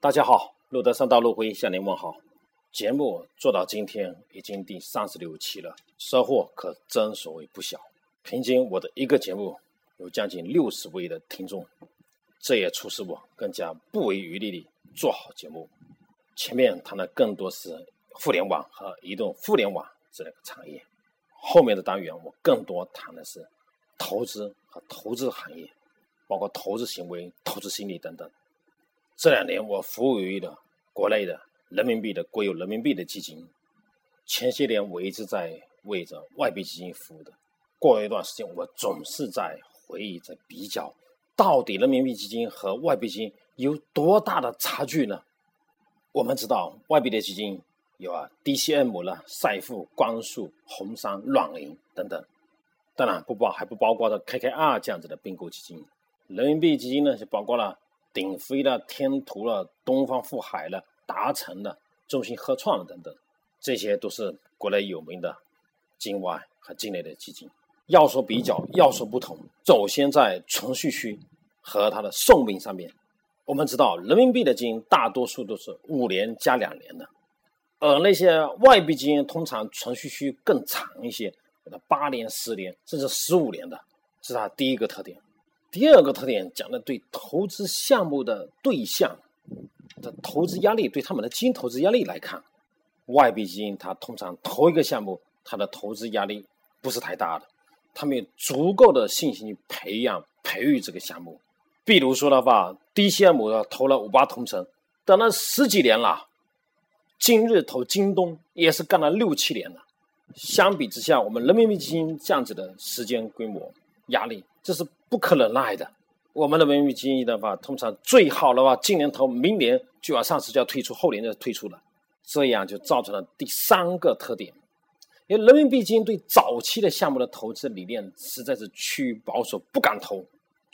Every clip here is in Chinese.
大家好，路德三道路辉向您问好。节目做到今天已经第三十六期了，收获可真所谓不小。平均我的一个节目有将近六十位的听众，这也促使我更加不遗余力地做好节目。前面谈的更多是互联网和移动互联网这两个产业，后面的单元我更多谈的是投资和投资行业，包括投资行为、投资心理等等。这两年我服务于的国内的人民币的国有人民币的基金，前些年我一直在为着外币基金服务的。过一段时间，我总是在回忆、在比较，到底人民币基金和外币基金有多大的差距呢？我们知道外币的基金有啊，DCM 了、赛富、光速、红杉、软银等等，当然不包还不包括的 KKR 这样子的并购基金。人民币基金呢，就包括了。鼎飞了、天图了、东方富海了、达成了、中信合创等等，这些都是国内有名的境外和境内的基金。要说比较，要说不同，首先在存续期和它的寿命上面，我们知道人民币的基金大多数都是五年加两年的，而那些外币基金通常存续期更长一些，八年、十年甚至十五年的，是它第一个特点。第二个特点讲的对投资项目的对象的投资压力，对他们的基金投资压力来看，外币基金它通常投一个项目，它的投资压力不是太大的，他们有足够的信心去培养培育这个项目。比如说的话，DCM 投了五八同城，等了十几年了，今日投京东也是干了六七年了。相比之下，我们人民币基金这样子的时间规模压力。这是不可能耐的。我们的人民币基金的话，通常最好的话，今年投，明年就要上市，就要退出，后年就退出了。这样就造成了第三个特点，因为人民币基金对早期的项目的投资理念实在是趋于保守，不敢投。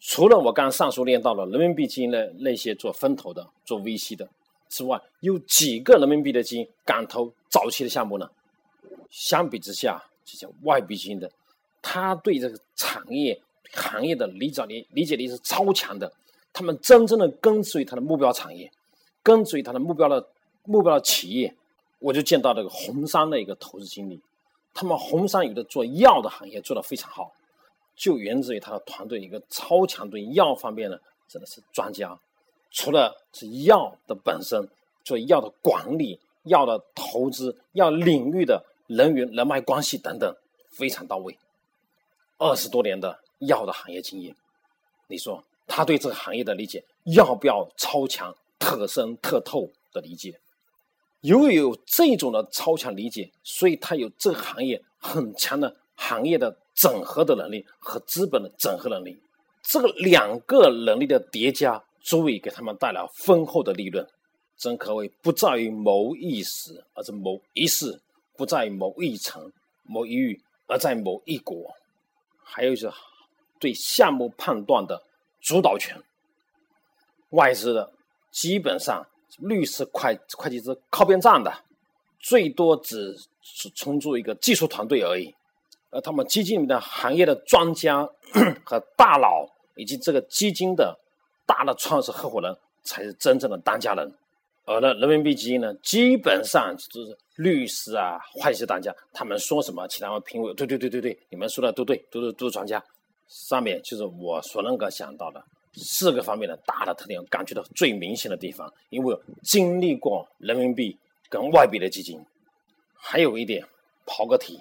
除了我刚上述念到了人民币基金的那些做分投的、做 VC 的之外，有几个人民币的基金敢投早期的项目呢？相比之下，这些外币基金的，他对这个产业。行业的理解力理解力是超强的，他们真正的跟随他的目标产业，跟随他的目标的目标的企业。我就见到这个红杉的一个投资经理，他们红杉有的做药的行业做得非常好，就源自于他的团队一个超强对药方面的真的是专家。除了是药的本身，做药的管理、药的投资、药领域的人员人脉关系等等非常到位，二十多年的。药的行业经验，你说他对这个行业的理解要不要超强、特深、特透的理解？由于有这种的超强理解，所以他有这个行业很强的行业的整合的能力和资本的整合能力。这个两个能力的叠加，足以给他们带来丰厚的利润。真可谓不在于谋一时，而是谋一世；不在于谋一城、谋一域，而在谋一国。还有就是。对项目判断的主导权，外资的基本上律师、会会计师靠边站的，最多只是充作一个技术团队而已。而他们基金里的行业的专家 和大佬，以及这个基金的大的创始合伙人，才是真正的当家人。而呢，人民币基金呢，基本上就是律师啊、会计师当家，他们说什么，其他评委，对对对对对，你们说的都对，都是都是专家。上面就是我所能够想到的四个方面的大的特点，感觉到最明显的地方。因为经历过人民币跟外币的基金，还有一点跑个题，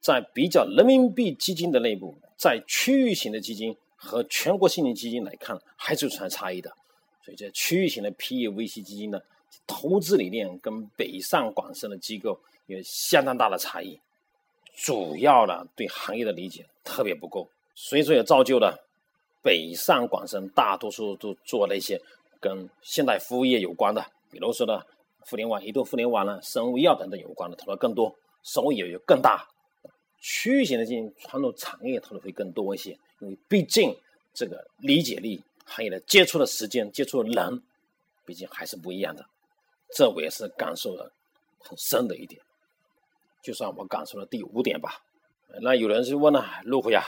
在比较人民币基金的内部，在区域型的基金和全国性的基金来看，还是存在差异的。所以，这区域型的 PE VC 基金呢，投资理念跟北上广深的机构有相当大的差异。主要的对行业的理解特别不够，所以说也造就了北上广深大多数都做那些跟现代服务业有关的，比如说呢互联网、移动互联网呢、生物医药等等有关的投的更多，收益也就更大。区域型的进行传统产业投的会更多一些，因为毕竟这个理解力、行业的接触的时间、接触的人，毕竟还是不一样的。这我也是感受的很深的一点。就算我感受了第五点吧，那有人就问了：陆辉啊，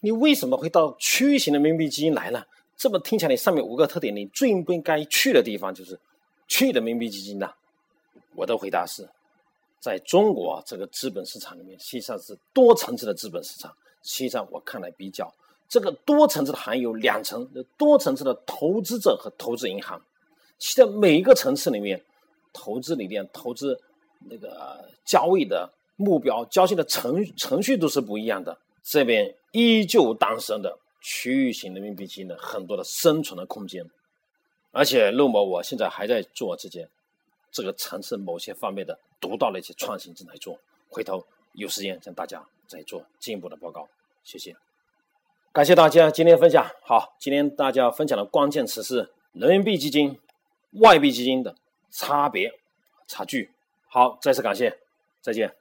你为什么会到区域型的人民币基金来呢？这么听起来，上面五个特点，你最不应该去的地方就是去人民币基金呢？我的回答是，在中国这个资本市场里面，实际上是多层次的资本市场。实际上，我看来比较这个多层次的含有两层，多层次的投资者和投资银行。其实每一个层次里面，投资理念、投资那个交易的目标、交易的程程序都是不一样的。这边依旧诞生的区域型人民币基金的很多的生存的空间，而且陆某我现在还在做这件这个层次某些方面的独到的一些创新正在做，回头有时间向大家再做进一步的报告。谢谢，感谢大家今天分享。好，今天大家分享的关键词是人民币基金、外币基金的差别差距。好，再次感谢，再见。